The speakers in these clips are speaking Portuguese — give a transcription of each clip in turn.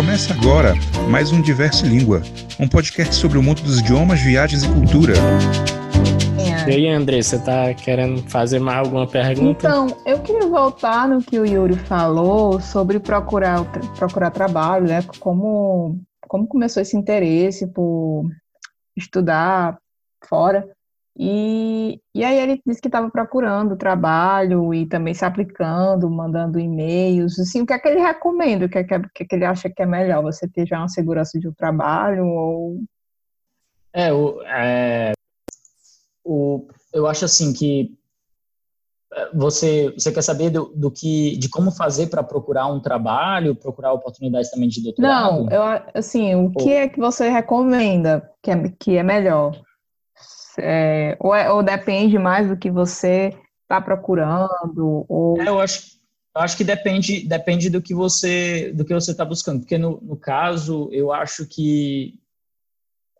Começa agora mais um Diverso Língua, um podcast sobre o mundo dos idiomas, viagens e cultura. E aí, André, você tá querendo fazer mais alguma pergunta? Então, eu queria voltar no que o Yuri falou sobre procurar, procurar trabalho, né? Como, como começou esse interesse por estudar fora. E, e aí ele disse que estava procurando trabalho e também se aplicando, mandando e-mails. Assim, o que é que ele recomenda? O que é que, é, que, é que ele acha que é melhor? Você ter já uma segurança de um trabalho ou... É, o, é, o, eu acho assim que é, você, você quer saber do, do que, de como fazer para procurar um trabalho, procurar oportunidades também de doutorado? Não, eu, assim, o que é que você recomenda que é, que é melhor? É, ou, é, ou depende mais do que você está procurando? Ou... É, eu acho, eu acho que depende, depende do que você do que você está buscando, porque no, no caso eu acho que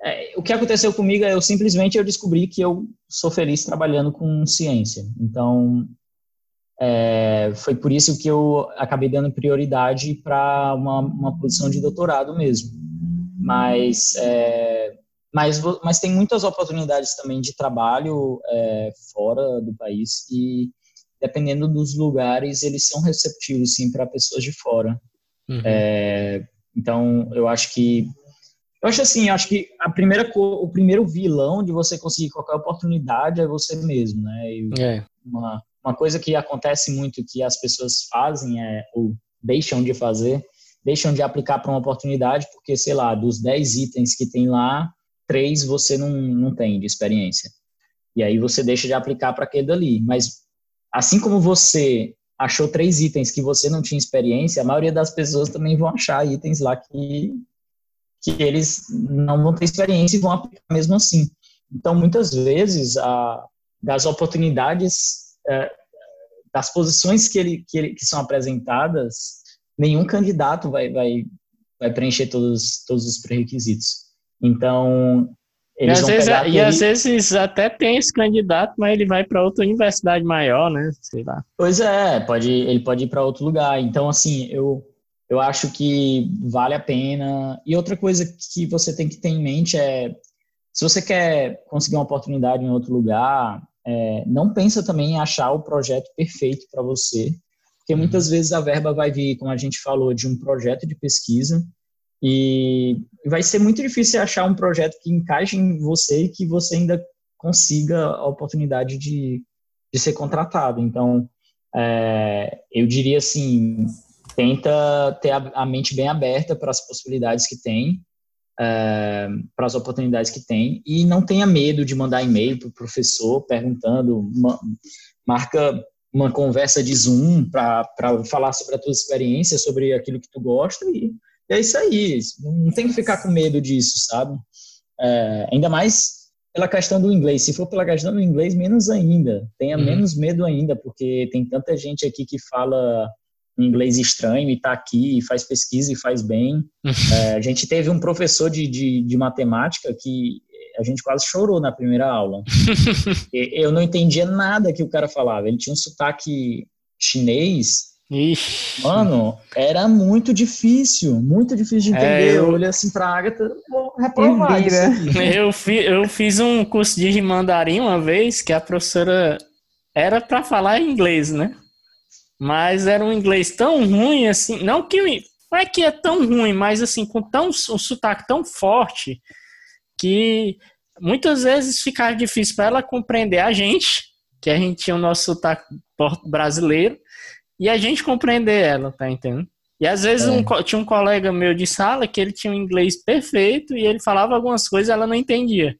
é, o que aconteceu comigo é eu simplesmente eu descobri que eu sou feliz trabalhando com ciência. Então é, foi por isso que eu acabei dando prioridade para uma, uma posição de doutorado mesmo. Mas é, mas, mas tem muitas oportunidades também de trabalho é, fora do país e dependendo dos lugares eles são receptivos sim para pessoas de fora. Uhum. É, então eu acho que eu acho assim, eu acho que a primeira o primeiro vilão de você conseguir qualquer oportunidade é você mesmo, né? E é. Uma, uma coisa que acontece muito que as pessoas fazem é ou deixam de fazer, deixam de aplicar para uma oportunidade porque sei lá, dos 10 itens que tem lá, três você não, não tem de experiência. E aí você deixa de aplicar para aquele dali. Mas assim como você achou três itens que você não tinha experiência, a maioria das pessoas também vão achar itens lá que, que eles não vão ter experiência e vão aplicar mesmo assim. Então, muitas vezes, a, das oportunidades, é, das posições que, ele, que, ele, que são apresentadas, nenhum candidato vai, vai, vai preencher todos, todos os pré-requisitos. Então, eles e às, vezes, aquele... e às vezes até tem esse candidato, mas ele vai para outra universidade maior, né? Sei lá. Pois é, pode, ele pode ir para outro lugar. Então, assim, eu, eu acho que vale a pena. E outra coisa que você tem que ter em mente é, se você quer conseguir uma oportunidade em outro lugar, é, não pensa também em achar o projeto perfeito para você, porque muitas uhum. vezes a verba vai vir, como a gente falou, de um projeto de pesquisa, e vai ser muito difícil achar um projeto que encaixe em você e que você ainda consiga a oportunidade de, de ser contratado. Então, é, eu diria assim, tenta ter a, a mente bem aberta para as possibilidades que tem, é, para as oportunidades que tem, e não tenha medo de mandar e-mail para o professor perguntando, uma, marca uma conversa de Zoom para falar sobre a tua experiência, sobre aquilo que tu gosta e e é isso aí, não tem que ficar com medo disso, sabe? É, ainda mais pela questão do inglês. Se for pela questão do inglês, menos ainda. Tenha uhum. menos medo ainda, porque tem tanta gente aqui que fala inglês estranho e está aqui e faz pesquisa e faz bem. Uhum. É, a gente teve um professor de, de, de, matemática que a gente quase chorou na primeira aula. Eu não entendia nada que o cara falava. Ele tinha um sotaque chinês Ixi. Mano, era muito difícil, muito difícil de é, entender. É, eu... eu olhei assim pra Agatha, vou reprovar isso eu, fi, eu fiz um curso de mandarim uma vez, que a professora era para falar inglês, né? Mas era um inglês tão ruim assim, não que não é que é tão ruim, mas assim, com tão, um sotaque tão forte que muitas vezes ficava difícil para ela compreender a gente, que a gente tinha o nosso sotaque brasileiro, e a gente compreender ela, tá entendendo? E às vezes é. um, tinha um colega meu de sala que ele tinha um inglês perfeito e ele falava algumas coisas e ela não entendia.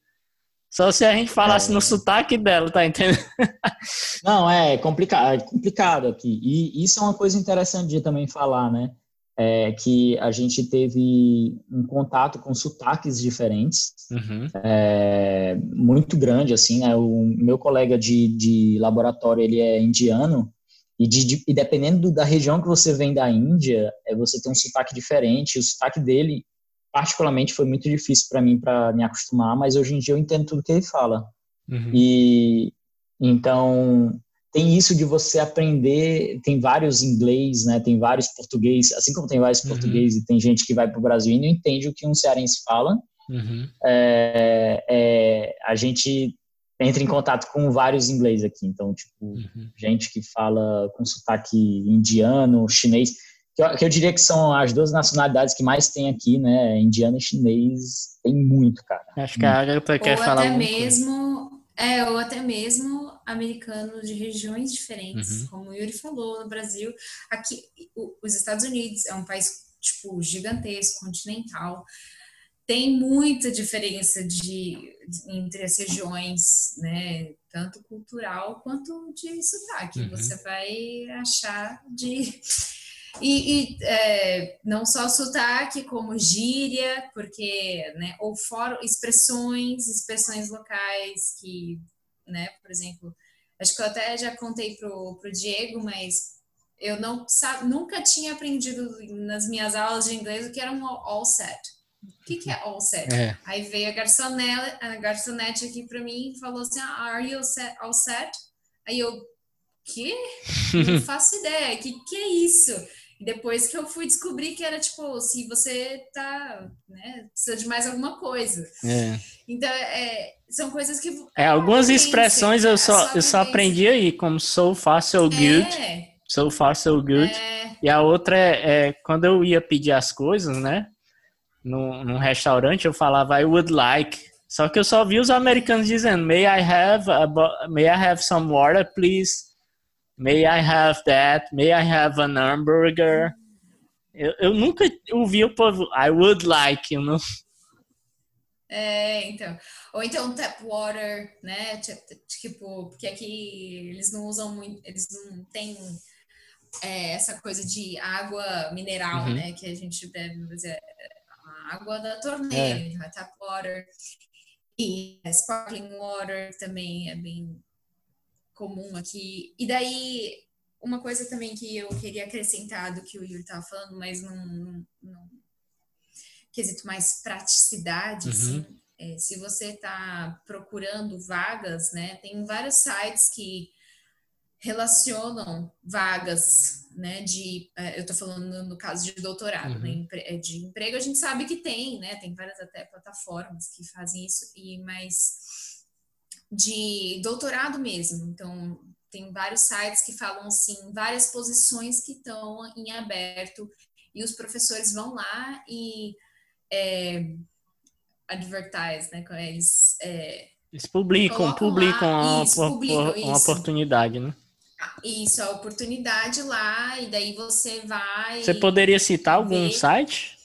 Só se a gente falasse é. no sotaque dela, tá entendendo? Não, é complicado, é complicado aqui. E isso é uma coisa interessante de também falar, né? É que a gente teve um contato com sotaques diferentes, uhum. é, muito grande, assim, né? O meu colega de, de laboratório, ele é indiano, e, de, e dependendo da região que você vem da Índia, é, você tem um sotaque diferente. O sotaque dele, particularmente, foi muito difícil para mim para me acostumar, mas hoje em dia eu entendo tudo que ele fala. Uhum. E então tem isso de você aprender, tem vários inglês, né? Tem vários português, assim como tem vários uhum. português e tem gente que vai para o Brasil e não entende o que um cearense fala. Uhum. É, é, a gente entra em contato com vários inglês aqui, então tipo uhum. gente que fala com sotaque indiano, chinês, que eu, que eu, diria que são as duas nacionalidades que mais tem aqui, né? Indiano e chinês tem muito, cara. Acho que a Agatha quer Ou falar até mesmo é, ou até mesmo americanos de regiões diferentes, uhum. como o Yuri falou, no Brasil. Aqui, o, os Estados Unidos é um país, tipo, gigantesco, continental. Tem muita diferença de, de entre as regiões, né? Tanto cultural quanto de sotaque. Uhum. Você vai achar de e, e é, não só sotaque, como gíria, porque, né, ou fora, expressões, expressões locais que, né, por exemplo, acho que eu até já contei pro, pro Diego, mas eu não sabe, nunca tinha aprendido nas minhas aulas de inglês o que era um all set. O que, que é all set? É. Aí veio a garçonete, a garçonete aqui para mim e falou assim: ah, Are you all set? All set? Aí eu, que? Não faço ideia. Que que é isso? depois que eu fui descobrir que era tipo, se você tá, né, precisa de mais alguma coisa. É. Então, é, são coisas que. É, algumas expressões eu só, eu só aprendi aí, como so far, so good. É. So far, so good. É. E a outra é, é, quando eu ia pedir as coisas, né? Num, num restaurante, eu falava I would like. Só que eu só vi os americanos dizendo May I have, a, may I have some water, please? May I have that? May I have an hamburger? Eu, eu nunca ouvi o povo. I would like, you know? É, então. Ou então tap water, né? Tipo, porque aqui eles não usam muito, eles não têm é, essa coisa de água mineral, uhum. né? Que a gente deve fazer água da torneira, é. Então, tap water. E sparkling water também é bem comum aqui. E daí, uma coisa também que eu queria acrescentar do que o Yuri estava falando, mas num, num, quesito mais praticidade, uhum. assim, é, se você está procurando vagas, né, tem vários sites que relacionam vagas, né, de, é, eu estou falando no caso de doutorado, né, uhum. né, de emprego a gente sabe que tem, né, tem várias até plataformas que fazem isso, e mas de doutorado mesmo. Então, tem vários sites que falam assim, várias posições que estão em aberto e os professores vão lá e é, advertise, né? Eles, é, eles publicam, publicam, lá, uma, isso, publicam uma, oportunidade, né? Isso, a oportunidade lá, e daí você vai. Você poderia citar algum ver. site?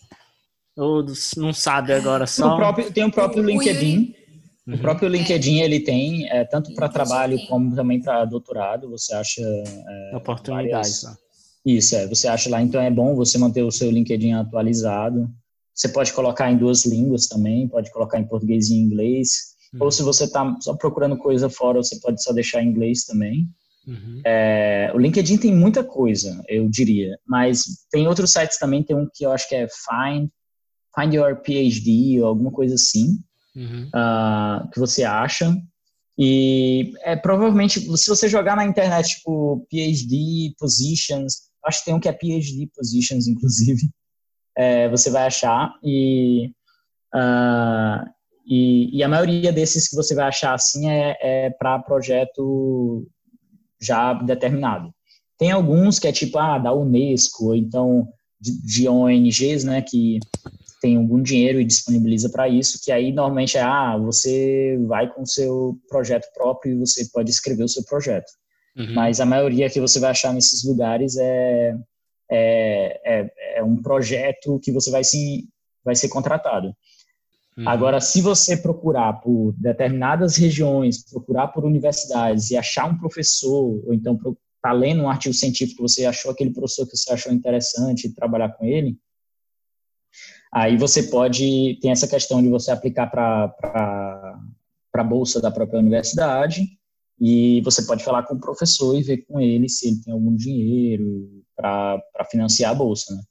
Ou não sabe agora só? Tem o próprio, tem o próprio o LinkedIn. Yuri, Uhum. O próprio LinkedIn ele tem é, tanto para trabalho como também para doutorado. Você acha é, oportunidades. Várias... Isso é. Você acha lá então é bom você manter o seu LinkedIn atualizado. Você pode colocar em duas línguas também. Pode colocar em português e em inglês. Uhum. Ou se você está só procurando coisa fora, você pode só deixar em inglês também. Uhum. É, o LinkedIn tem muita coisa, eu diria, mas tem outros sites também. Tem um que eu acho que é Find, Find Your PhD ou alguma coisa assim uhum. uh, que você acha. E é provavelmente, se você jogar na internet, tipo, PhD Positions, acho que tem um que é PhD Positions, inclusive, é, você vai achar. E, uh, e, e, a maioria desses que você vai achar assim é, é para projeto já determinado. Tem alguns que é tipo, ah, da Unesco, ou então de, de ONGs, né, que tem algum dinheiro e disponibiliza para isso, que aí normalmente é, ah, você vai com o seu projeto próprio e você pode escrever o seu projeto. Uhum. Mas a maioria que você vai achar nesses lugares é, é, é, é um projeto que você vai, se, vai ser contratado. Uhum. Agora, se você procurar por determinadas regiões, procurar por universidades e achar um professor, ou então tá lendo um artigo científico você achou aquele professor que você achou interessante e trabalhar com ele, Aí você pode, tem essa questão de você aplicar para a bolsa da própria universidade e você pode falar com o professor e ver com ele se ele tem algum dinheiro para financiar a bolsa, né?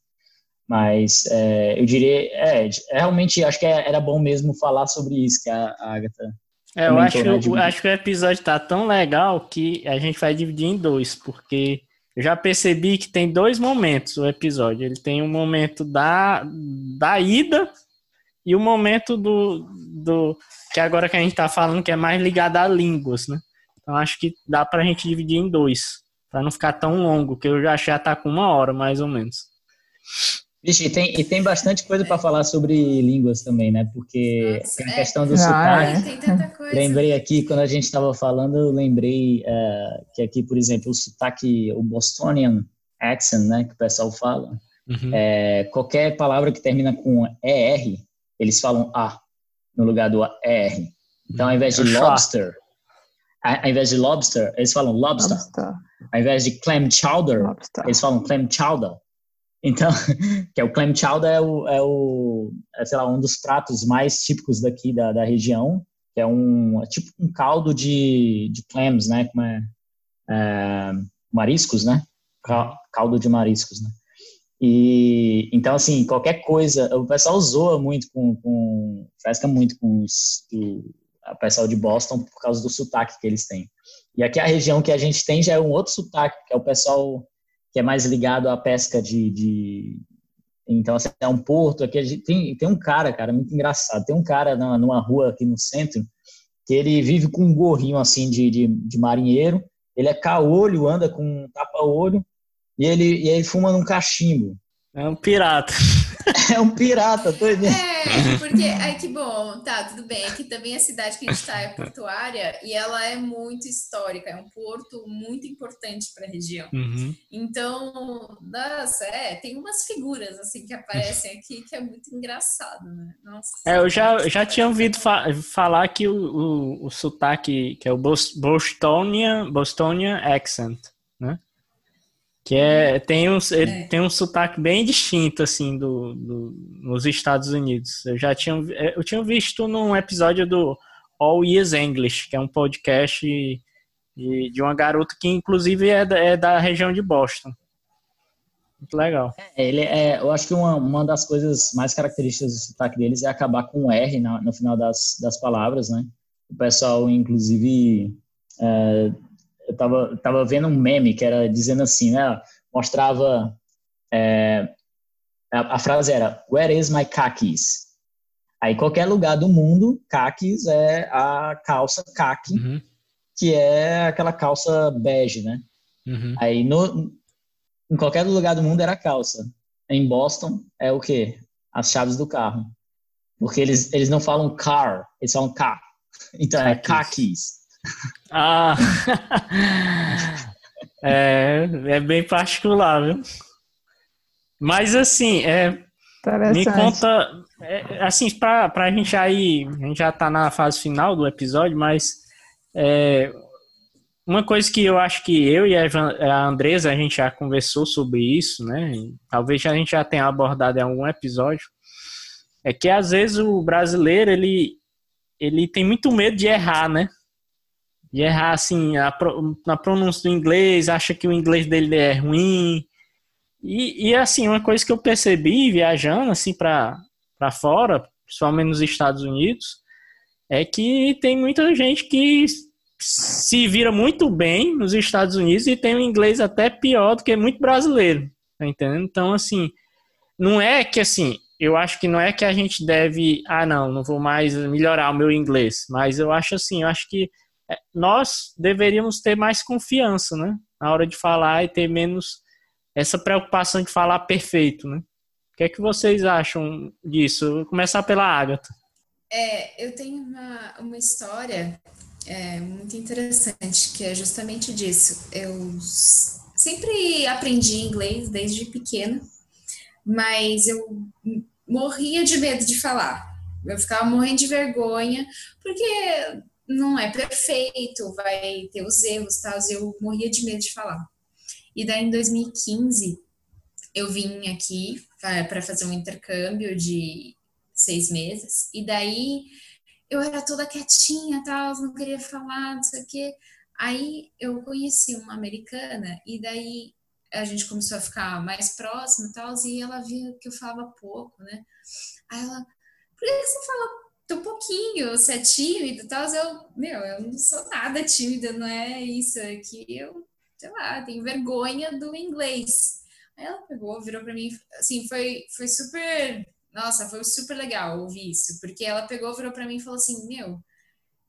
Mas é, eu diria, é, realmente acho que é, era bom mesmo falar sobre isso que a, a Agatha É, eu acho, né, eu acho que o episódio tá tão legal que a gente vai dividir em dois, porque eu já percebi que tem dois momentos o episódio. Ele tem um momento da, da ida e o momento do, do. Que agora que a gente tá falando que é mais ligado a línguas, né? Então acho que dá pra gente dividir em dois. Pra não ficar tão longo, que eu já achei tá com uma hora, mais ou menos. Vixe, e tem, e tem bastante coisa para falar sobre línguas também, né? Porque Nossa, tem a questão do ah, sotaque. É. Lembrei aqui, quando a gente estava falando, eu lembrei uh, que aqui, por exemplo, o sotaque, o Bostonian accent, né? Que o pessoal fala. Uhum. É, qualquer palavra que termina com ER, eles falam A no lugar do ER. Então, ao invés de é lobster, ao invés de lobster, eles falam lobster. lobster. Ao invés de clam chowder, lobster. eles falam clam chowder. Então, que é o clam chowder é o, é o é, sei lá, um dos pratos mais típicos daqui da, da região, que é um é tipo um caldo de, de clams, né? Como é, é mariscos, né? Caldo de mariscos, né? E então assim, qualquer coisa, o pessoal zoa muito com, com muito com os, o pessoal de Boston por causa do sotaque que eles têm. E aqui a região que a gente tem já é um outro sotaque, que é o pessoal que é mais ligado à pesca de, de então assim, é um porto aqui tem tem um cara cara muito engraçado tem um cara numa, numa rua aqui no centro que ele vive com um gorrinho assim de, de, de marinheiro ele é caolho anda com um tapa olho e ele e ele fuma num cachimbo. É um pirata é um pirata, tô. É, porque, ai que bom, tá, tudo bem. Aqui também a cidade que a gente tá é portuária e ela é muito histórica, é um porto muito importante para a região. Uhum. Então, nossa, é, tem umas figuras assim que aparecem aqui que é muito engraçado, né? Nossa. É, eu já, já tinha ouvido fa falar que o, o, o sotaque, que é o Bostonian, Bostonian accent, né? Que é, tem, um, é. tem um sotaque bem distinto, assim, do, do, nos Estados Unidos. Eu já tinha, eu tinha visto num episódio do All Years English, que é um podcast de, de uma garota que, inclusive, é da, é da região de Boston. Muito legal. É, ele é, eu acho que uma, uma das coisas mais características do sotaque deles é acabar com um R na, no final das, das palavras, né? O pessoal, inclusive, é, eu tava, tava vendo um meme que era dizendo assim, né? Mostrava. É, a, a, frase era: Where is my khakis? Aí, qualquer lugar do mundo, khakis é a calça khaki, uhum. que é aquela calça bege, né? Uhum. Aí, no, em qualquer lugar do mundo era calça. Em Boston é o quê? As chaves do carro. Porque eles, eles não falam car, eles falam car. Então khakis. é khakis. Ah, é, é bem particular, viu? Mas assim, é, me conta, é, assim, para a gente aí, a gente já tá na fase final do episódio, mas é, uma coisa que eu acho que eu e a Andresa, a gente já conversou sobre isso, né? Talvez a gente já tenha abordado em algum episódio, é que às vezes o brasileiro, ele, ele tem muito medo de errar, né? De errar assim a, na pronúncia do inglês, acha que o inglês dele é ruim. E, e assim, uma coisa que eu percebi viajando assim para fora, principalmente nos Estados Unidos, é que tem muita gente que se vira muito bem nos Estados Unidos e tem um inglês até pior do que muito brasileiro, tá entendendo? Então, assim, não é que assim, eu acho que não é que a gente deve, ah, não, não vou mais melhorar o meu inglês, mas eu acho assim, eu acho que é, nós deveríamos ter mais confiança, né? Na hora de falar e ter menos essa preocupação de falar perfeito, né? O que é que vocês acham disso? Vou começar pela Agatha. É, eu tenho uma, uma história é, muito interessante, que é justamente disso. Eu sempre aprendi inglês desde pequena, mas eu morria de medo de falar. Eu ficava morrendo de vergonha, porque não é perfeito, vai ter os erros, tal, e eu morria de medo de falar. E daí em 2015 eu vim aqui para fazer um intercâmbio de seis meses, e daí eu era toda quietinha, tal, não queria falar, não sei o quê. Aí eu conheci uma americana, e daí a gente começou a ficar mais próximo, tal, e ela via que eu falava pouco, né? Aí ela, por que você fala tão pouquinho, você é tímido e tal. Eu, meu, eu não sou nada tímida, não é isso. Que eu, sei lá, tenho vergonha do inglês. Aí ela pegou, virou para mim, assim, foi, foi super. Nossa, foi super legal ouvir isso, porque ela pegou, virou para mim e falou assim: Meu,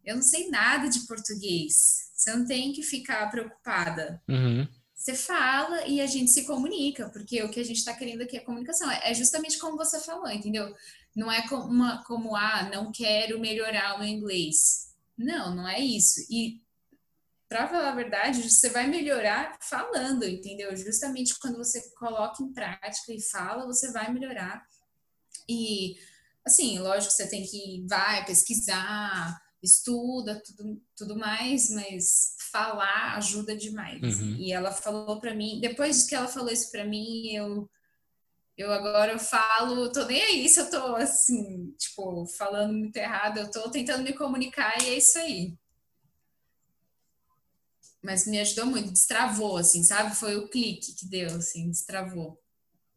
eu não sei nada de português. Você não tem que ficar preocupada. Uhum. Você fala e a gente se comunica, porque o que a gente está querendo aqui é comunicação. É justamente como você falou, entendeu? Não é como, uma, como ah, não quero melhorar o meu inglês. Não, não é isso. E para falar a verdade, você vai melhorar falando, entendeu? Justamente quando você coloca em prática e fala, você vai melhorar. E assim, lógico, você tem que vai pesquisar, estuda, tudo, tudo mais, mas falar ajuda demais. Uhum. E ela falou para mim, depois que ela falou isso para mim, eu eu agora eu falo, tô nem aí se eu tô assim, tipo, falando muito errado, eu tô tentando me comunicar e é isso aí. Mas me ajudou muito, destravou, assim, sabe? Foi o clique que deu, assim, destravou.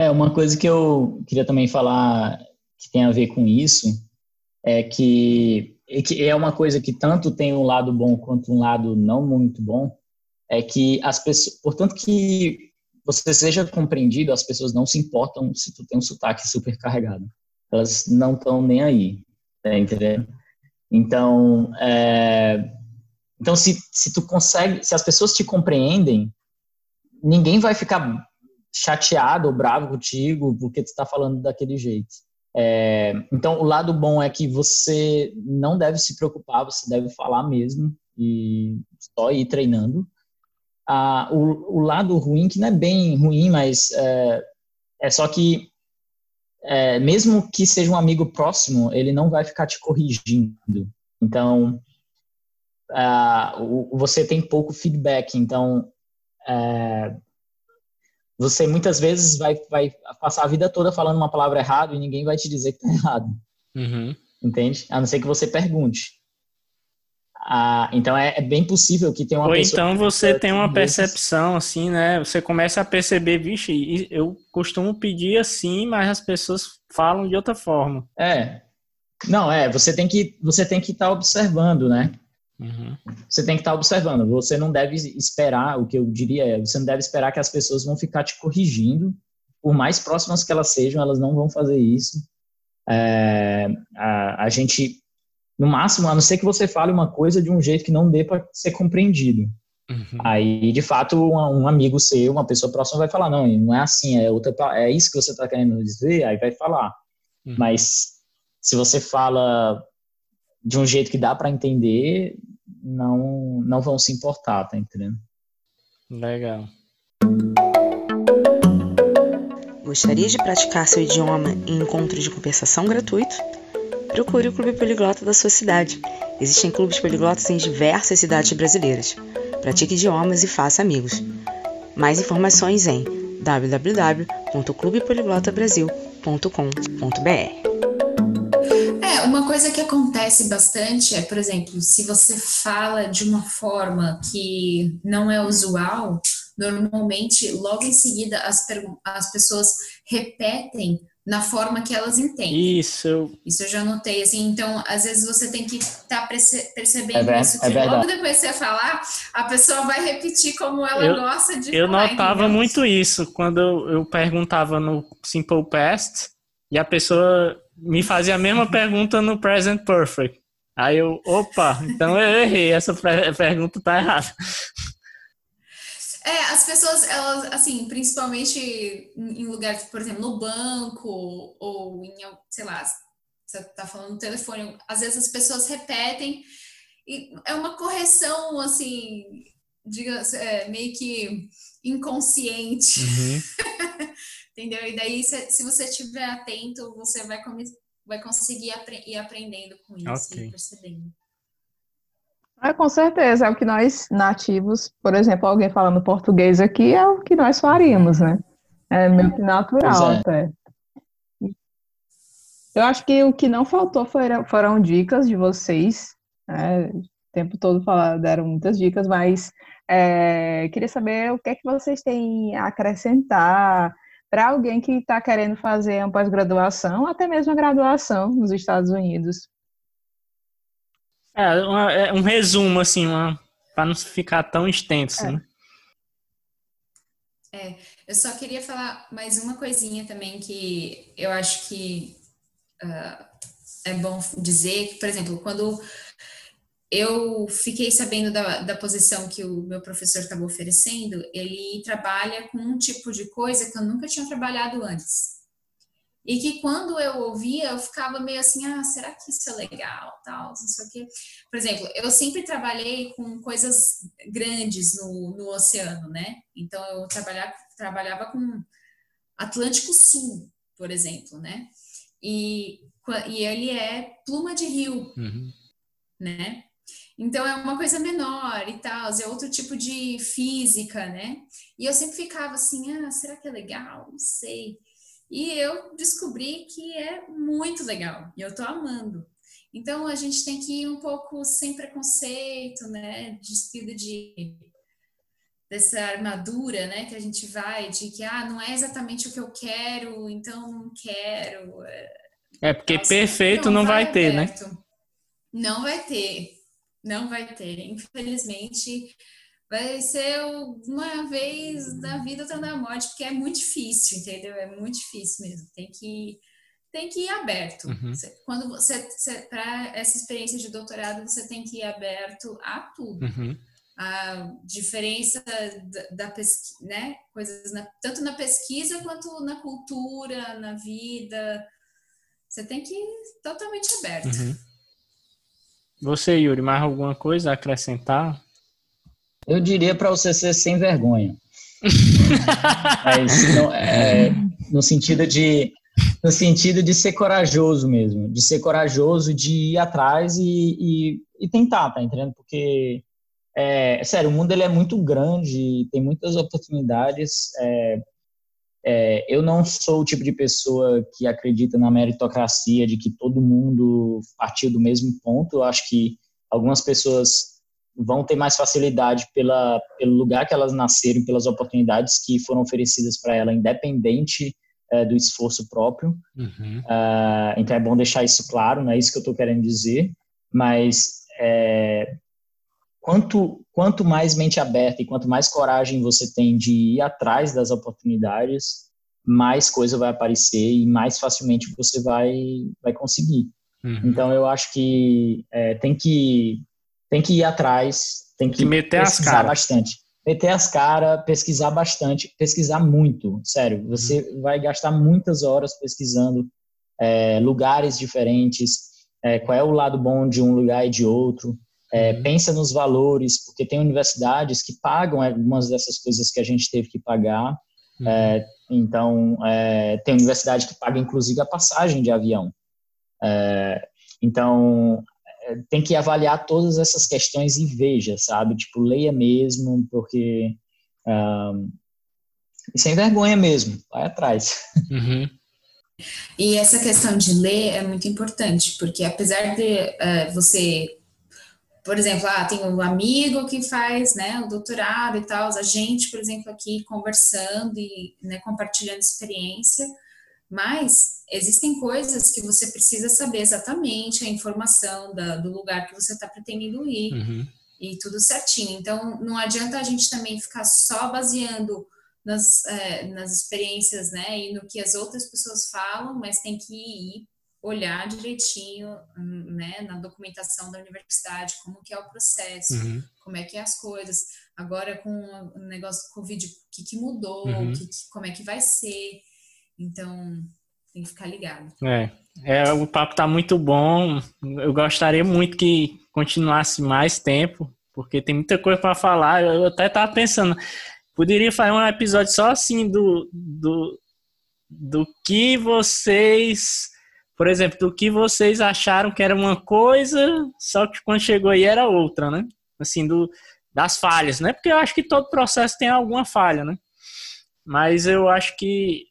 É, uma coisa que eu queria também falar que tem a ver com isso é que, é que é uma coisa que tanto tem um lado bom quanto um lado não muito bom, é que as pessoas, portanto que você seja compreendido, as pessoas não se importam se tu tem um sotaque super carregado. Elas não estão nem aí, tá? Então, é, então se, se tu consegue, se as pessoas te compreendem, ninguém vai ficar chateado ou bravo contigo porque tu está falando daquele jeito. É, então, o lado bom é que você não deve se preocupar, você deve falar mesmo e só ir treinando ah, o, o, lado ruim, que não é bem ruim, mas é, é só que, é, mesmo que seja um amigo próximo, ele não vai ficar te corrigindo. Então, o, você tem pouco feedback. Então, é, você muitas vezes vai, vai passar a vida toda falando uma palavra errada e ninguém vai te dizer que está errado. Uhum. Entende? A não ser que você pergunte. Ah, então é, é, bem possível que tenha uma Ou então você tem uma percepção assim, né? Você começa a perceber, vixe, eu costumo pedir assim, mas as pessoas falam de outra forma. É. Não, é, você tem que você tem que estar tá observando, né? Uhum. Você tem que estar tá observando. Você não deve esperar, o que eu diria é, você não deve esperar que as pessoas vão ficar te corrigindo. Por mais próximas que elas sejam, elas não vão fazer isso. É, a, a gente no máximo, a não ser que você fale uma coisa de um jeito que não dê para ser compreendido. Uhum. Aí, de fato, um, um, amigo seu, uma pessoa próxima vai falar, não, não é assim, é, outra, é isso que você está querendo dizer, aí vai falar. Uhum. Mas se você fala de um jeito que dá para entender, não, não vão se importar, tá entendendo? Legal. Gostaria de praticar seu idioma em encontro de conversação gratuito? Procure o Clube Poliglota da sua cidade. Existem clubes poliglotas em diversas cidades brasileiras. Pratique idiomas e faça amigos. Mais informações em www.clubepoliglotabrasil.com.br. É, uma coisa que acontece bastante é, por exemplo, se você fala de uma forma que não é usual, normalmente logo em seguida as, as pessoas repetem na forma que elas entendem. Isso. Isso eu já notei, assim, então, às vezes você tem que estar tá percebendo é isso, que é logo depois de você falar, a pessoa vai repetir como ela eu, gosta de eu falar. Eu notava entendeu? muito isso, quando eu, eu perguntava no Simple Past, e a pessoa me fazia a mesma pergunta no Present Perfect. Aí eu, opa, então eu errei, essa pergunta tá errada. É, as pessoas, elas, assim, principalmente em lugares, por exemplo, no banco ou em, sei lá, você tá falando no telefone, às vezes as pessoas repetem e é uma correção, assim, diga, é, meio que inconsciente. Uhum. Entendeu? E daí, se, se você estiver atento, você vai, vai conseguir apre ir aprendendo com isso okay. e percebendo. É, com certeza, é o que nós nativos, por exemplo, alguém falando português aqui, é o que nós faríamos, né? É meio que natural é. até. Eu acho que o que não faltou foram, foram dicas de vocês, né? O tempo todo falaram, deram muitas dicas, mas é, queria saber o que é que vocês têm a acrescentar para alguém que está querendo fazer uma pós-graduação, até mesmo a graduação nos Estados Unidos. É, uma, é um resumo, assim, para não ficar tão extenso, é. né? É, eu só queria falar mais uma coisinha também que eu acho que uh, é bom dizer, que, por exemplo, quando eu fiquei sabendo da, da posição que o meu professor estava oferecendo, ele trabalha com um tipo de coisa que eu nunca tinha trabalhado antes. E que quando eu ouvia, eu ficava meio assim, ah, será que isso é legal, tal, não sei o quê. Por exemplo, eu sempre trabalhei com coisas grandes no, no oceano, né? Então, eu trabalhava, trabalhava com Atlântico Sul, por exemplo, né? E, e ele é pluma de rio, uhum. né? Então é uma coisa menor e tal, é outro tipo de física, né? E eu sempre ficava assim, ah, será que é legal? Não sei. E eu descobri que é muito legal e eu tô amando. Então a gente tem que ir um pouco sem preconceito, né? Despido de dessa armadura, né? Que a gente vai de que ah, não é exatamente o que eu quero, então não quero. É porque Nossa, perfeito não, não vai, vai ter, né? Não vai ter. Não vai ter. Infelizmente, vai ser uma vez na vida ou na morte, porque é muito difícil, entendeu? É muito difícil mesmo. Tem que tem que ir aberto. Uhum. Quando você, você para essa experiência de doutorado, você tem que ir aberto a tudo. Uhum. A diferença da, da pesquisa, né? Coisas na, tanto na pesquisa quanto na cultura, na vida. Você tem que ir totalmente aberto. Uhum. Você, Yuri, mais alguma coisa a acrescentar? Eu diria para você ser sem vergonha. Mas, não, é, no sentido de no sentido de ser corajoso mesmo, de ser corajoso, de ir atrás e, e, e tentar, tá entendendo? Porque, é, sério, o mundo ele é muito grande, tem muitas oportunidades. É, é, eu não sou o tipo de pessoa que acredita na meritocracia, de que todo mundo partiu do mesmo ponto. Eu acho que algumas pessoas vão ter mais facilidade pela, pelo lugar que elas nasceram, pelas oportunidades que foram oferecidas para ela, independente é, do esforço próprio. Uhum. Uh, então é bom deixar isso claro, não é isso que eu estou querendo dizer, mas é, quanto, quanto mais mente aberta e quanto mais coragem você tem de ir atrás das oportunidades, mais coisa vai aparecer e mais facilmente você vai, vai conseguir. Uhum. Então eu acho que é, tem que tem que ir atrás, tem que, que pesquisar as bastante. Meter as caras, pesquisar bastante, pesquisar muito, sério. Você uhum. vai gastar muitas horas pesquisando é, lugares diferentes, é, qual é o lado bom de um lugar e de outro. É, uhum. Pensa nos valores, porque tem universidades que pagam algumas dessas coisas que a gente teve que pagar. Uhum. É, então, é, tem universidade que paga inclusive a passagem de avião. É, então, tem que avaliar todas essas questões e veja, sabe? Tipo, leia mesmo, porque. Um, e sem vergonha mesmo, vai atrás. Uhum. E essa questão de ler é muito importante, porque apesar de uh, você por exemplo, ah, tem um amigo que faz né, o doutorado e tal, a gente, por exemplo, aqui conversando e né, compartilhando experiência, mas existem coisas que você precisa saber exatamente a informação da, do lugar que você está pretendendo ir uhum. e tudo certinho. Então, não adianta a gente também ficar só baseando nas, é, nas experiências né, e no que as outras pessoas falam, mas tem que ir olhar direitinho né, na documentação da universidade, como que é o processo, uhum. como é que é as coisas. Agora com o negócio do Covid, o que, que mudou, uhum. que, como é que vai ser. Então, tem que ficar ligado. É, é, o papo tá muito bom. Eu gostaria muito que continuasse mais tempo, porque tem muita coisa para falar. Eu até tava pensando, poderia fazer um episódio só assim do, do, do que vocês por exemplo, do que vocês acharam que era uma coisa, só que quando chegou aí era outra, né? Assim, do, das falhas, né? Porque eu acho que todo processo tem alguma falha, né? Mas eu acho que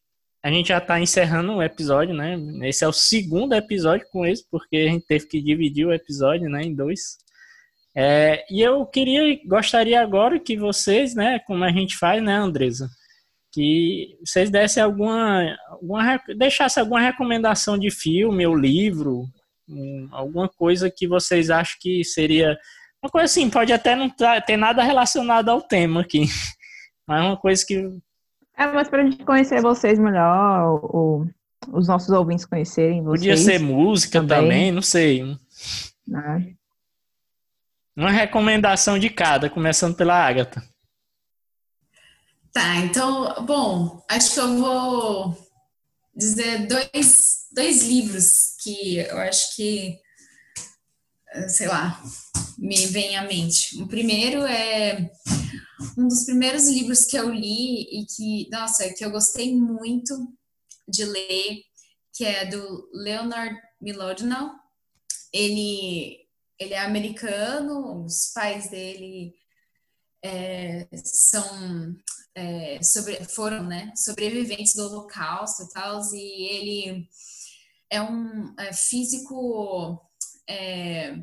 a gente já está encerrando o episódio, né? Esse é o segundo episódio com esse, porque a gente teve que dividir o episódio, né, em dois. É, e eu queria, gostaria agora que vocês, né, como a gente faz, né, Andresa, que vocês dessem alguma, alguma deixassem alguma recomendação de filme ou livro um, alguma coisa que vocês acham que seria uma coisa assim, pode até não ter nada relacionado ao tema aqui, mas uma coisa que é, mas para a gente conhecer vocês melhor, o, os nossos ouvintes conhecerem vocês. Podia ser música também, também não sei. É. Uma recomendação de cada, começando pela Agatha. Tá, então, bom, acho que eu vou dizer dois, dois livros que eu acho que, sei lá, me vem à mente. O primeiro é um dos primeiros livros que eu li e que, nossa, que eu gostei muito de ler, que é do Leonard Milodino. Ele, ele é americano, os pais dele é, são é, sobre, foram né, sobreviventes do Holocausto e tal, e ele é um é, físico é,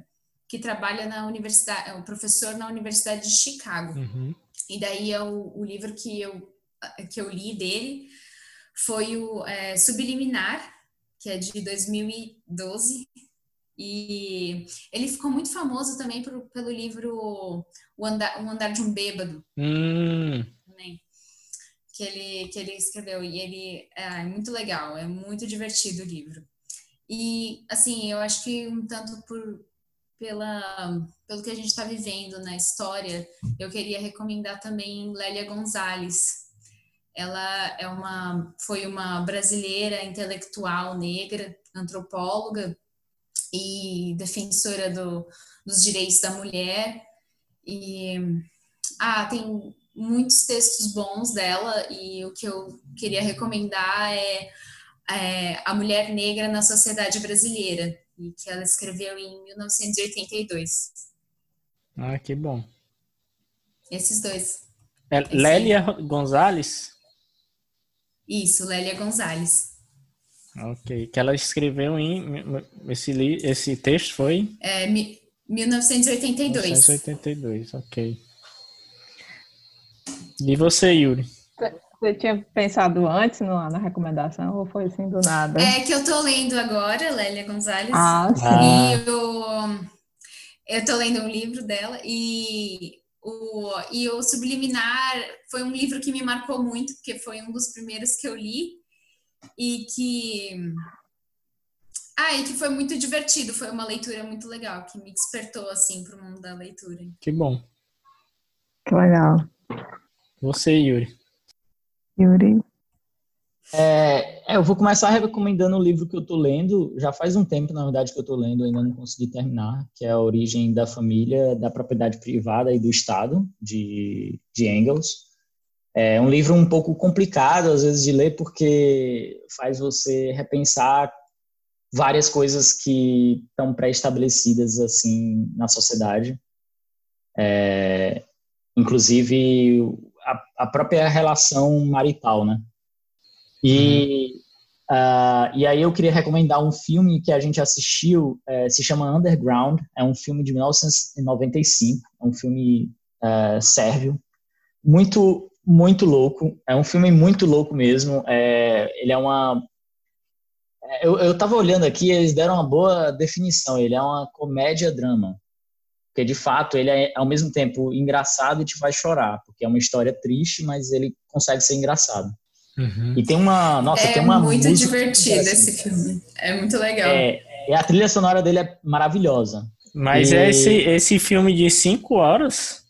que trabalha na universidade, é um professor na Universidade de Chicago. Uhum. E daí é o, o, livro que eu, que eu li dele foi o é, Subliminar, que é de 2012. E ele ficou muito famoso também por, pelo livro o Andar, o Andar de um Bêbado. Hum. Que ele, que ele escreveu. E ele é, é muito legal, é muito divertido o livro. E, assim, eu acho que um tanto por, pela, pelo que a gente está vivendo na história, eu queria recomendar também Lélia Gonzalez. Ela é uma, foi uma brasileira intelectual negra, antropóloga e defensora do, dos direitos da mulher. E ah, tem muitos textos bons dela e o que eu queria recomendar é, é A Mulher Negra na Sociedade Brasileira, e que ela escreveu em 1982. Ah, que bom. Esses dois. É Lélia Gonzalez? Isso, Lélia Gonzalez. Ok, que ela escreveu em esse esse texto foi? É, 1982. 1982, ok. E você, Yuri? Você tinha pensado antes no, na recomendação ou foi assim do nada? É que eu tô lendo agora, Lélia Gonzalez. Ah, sim. E eu, eu tô lendo um livro dela e o, e o Subliminar foi um livro que me marcou muito, porque foi um dos primeiros que eu li e que. Ah, e que foi muito divertido, foi uma leitura muito legal, que me despertou assim para o mundo da leitura. Que bom. Que legal. Você, Yuri. Yuri? É, é, eu vou começar recomendando o livro que eu estou lendo. Já faz um tempo, na verdade, que eu estou lendo, ainda não consegui terminar, que é A Origem da Família, da Propriedade Privada e do Estado, de, de Engels. É um livro um pouco complicado, às vezes, de ler, porque faz você repensar várias coisas que estão pré-estabelecidas assim na sociedade. É, inclusive a, a própria relação marital, né? E, uhum. uh, e aí eu queria recomendar um filme que a gente assistiu, é, se chama Underground, é um filme de 1995, é um filme uh, sérvio, muito, muito louco, é um filme muito louco mesmo, é, ele é uma... Eu, eu tava olhando aqui, eles deram uma boa definição, ele é uma comédia-drama, porque de fato ele é ao mesmo tempo engraçado e te faz chorar, porque é uma história triste, mas ele consegue ser engraçado. Uhum. E tem uma, nossa, é tem uma muito divertido esse filme. É muito legal. É, a trilha sonora dele é maravilhosa. Mas e... é esse esse filme de cinco horas?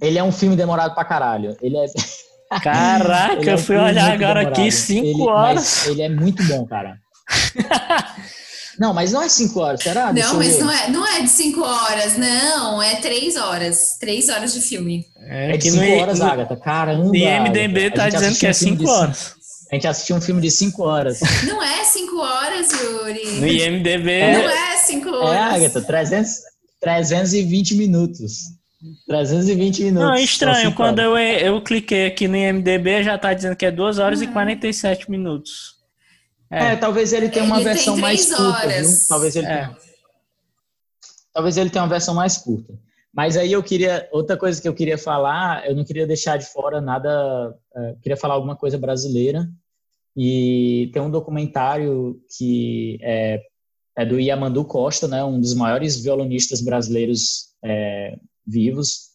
Ele é um filme demorado pra caralho. Ele é Caraca, ele é um eu fui olhar agora demorado. aqui cinco ele, horas. ele é muito bom, cara. Não, mas não é cinco horas, será? Deixa não, mas não é, não é de cinco horas, não, é três horas. Três horas de filme. É, é de cinco horas, no, Agatha. Caramba. O IMDB tá dizendo que é cinco horas. A gente assistiu um filme de cinco horas. Não é cinco horas, Yuri. No IMDB. É, não é cinco é, horas. É, Agatha, 300, 320 minutos. 320 minutos. Não, é estranho. Quando eu, eu cliquei aqui no IMDB, já tá dizendo que é 2 horas e 47 minutos. É, é, talvez ele tenha uma ele versão mais curta, viu? Talvez ele, é. tenha... talvez ele tenha uma versão mais curta. Mas aí eu queria, outra coisa que eu queria falar, eu não queria deixar de fora nada, uh, queria falar alguma coisa brasileira. E tem um documentário que é é do Yamandu Costa, né, um dos maiores violonistas brasileiros é, vivos.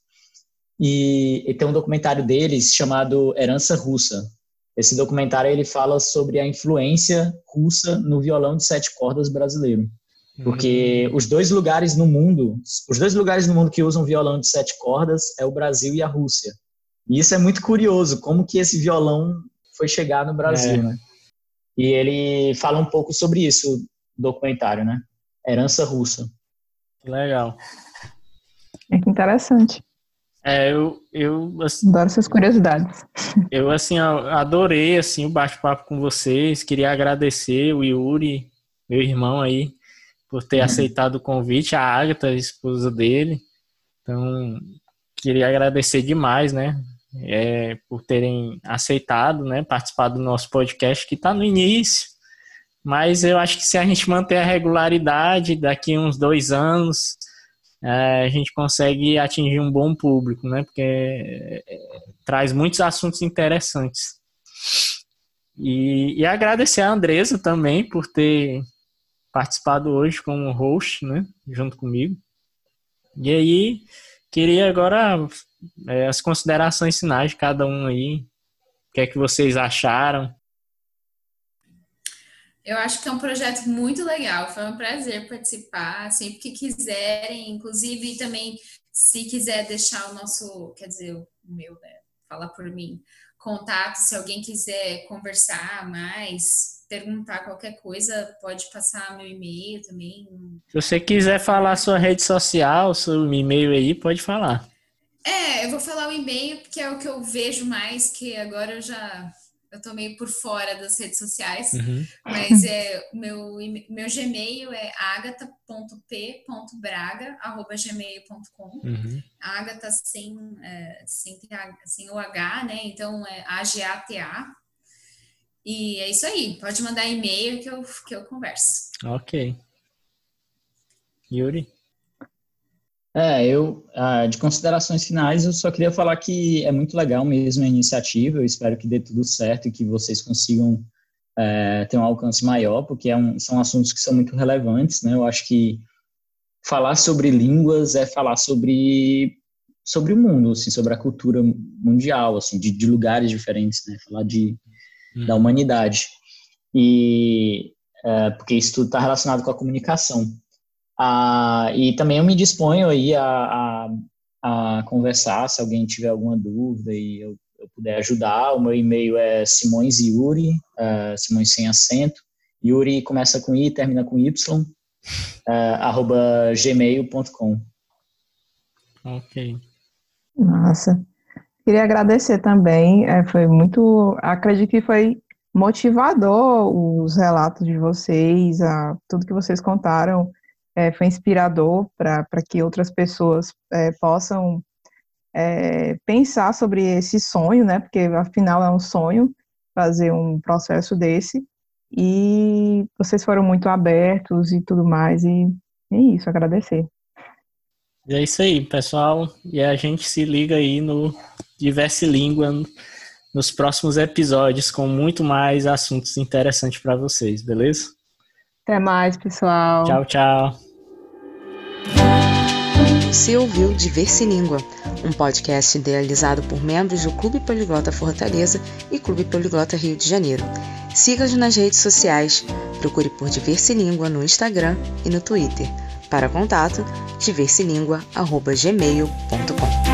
E, e, tem um documentário deles chamado Herança Russa. Esse documentário ele fala sobre a influência russa no violão de sete cordas brasileiro. Porque uhum. os dois lugares no mundo, os dois lugares no mundo que usam violão de sete cordas é o Brasil e a Rússia. E isso é muito curioso, como que esse violão foi chegar no Brasil, é. né? E ele fala um pouco sobre isso, documentário, né? Herança russa. Legal. É interessante. É, eu, eu assim, adoro essas curiosidades. Eu assim adorei assim o bate-papo com vocês. Queria agradecer o Yuri, meu irmão aí, por ter uhum. aceitado o convite, a Agatha, a esposa dele. Então, queria agradecer demais, né? É, por terem aceitado, né? Participar do nosso podcast que está no início. Mas eu acho que se a gente manter a regularidade, daqui uns dois anos, a gente consegue atingir um bom público, né? Porque é, traz muitos assuntos interessantes. E, e agradecer a Andresa também por ter participado hoje como host, né, junto comigo. E aí, queria agora é, as considerações finais de cada um aí. O que é que vocês acharam? Eu acho que é um projeto muito legal. Foi um prazer participar. Sempre que quiserem, inclusive também, se quiser deixar o nosso, quer dizer, o meu, né? Fala por mim, contato, se alguém quiser conversar mais, perguntar qualquer coisa, pode passar meu e-mail também. Se você quiser falar sua rede social, seu e-mail aí, pode falar. É, eu vou falar o e-mail, porque é o que eu vejo mais, que agora eu já eu tô meio por fora das redes sociais, uhum. mas é meu meu Gmail é agata.p.braga@gmail.com. Uhum. Agata sem é, sem, sem o H, né? Então é A G A T A e é isso aí. Pode mandar e-mail que eu, que eu converso. Ok. Yuri? É, eu, ah, de considerações finais, eu só queria falar que é muito legal mesmo a iniciativa. Eu espero que dê tudo certo e que vocês consigam é, ter um alcance maior, porque é um, são assuntos que são muito relevantes, né? Eu acho que falar sobre línguas é falar sobre sobre o mundo, assim, sobre a cultura mundial, assim, de, de lugares diferentes, né? Falar de da uhum. humanidade. E é, porque isso tudo está relacionado com a comunicação. Ah, e também eu me disponho aí a, a, a, conversar se alguém tiver alguma dúvida e eu, eu puder ajudar. O meu e-mail é Simões Yuri, uh, Simões sem acento. Yuri começa com I, termina com Y, uh, arroba gmail.com. Ok. Nossa. Queria agradecer também, é, foi muito, acredito que foi motivador os relatos de vocês, a, tudo que vocês contaram é, foi inspirador para que outras pessoas é, possam é, pensar sobre esse sonho, né? Porque afinal é um sonho fazer um processo desse. E vocês foram muito abertos e tudo mais, e é isso, agradecer. E é isso aí, pessoal. E a gente se liga aí no Diverse Língua nos próximos episódios com muito mais assuntos interessantes para vocês, beleza? Até mais, pessoal. Tchau, tchau. Você ouviu Diverse Língua, um podcast idealizado por membros do Clube Poliglota Fortaleza e Clube Poliglota Rio de Janeiro. Siga-nos nas redes sociais, procure por Diverse Língua no Instagram e no Twitter. Para contato, diverselingua.gmail.com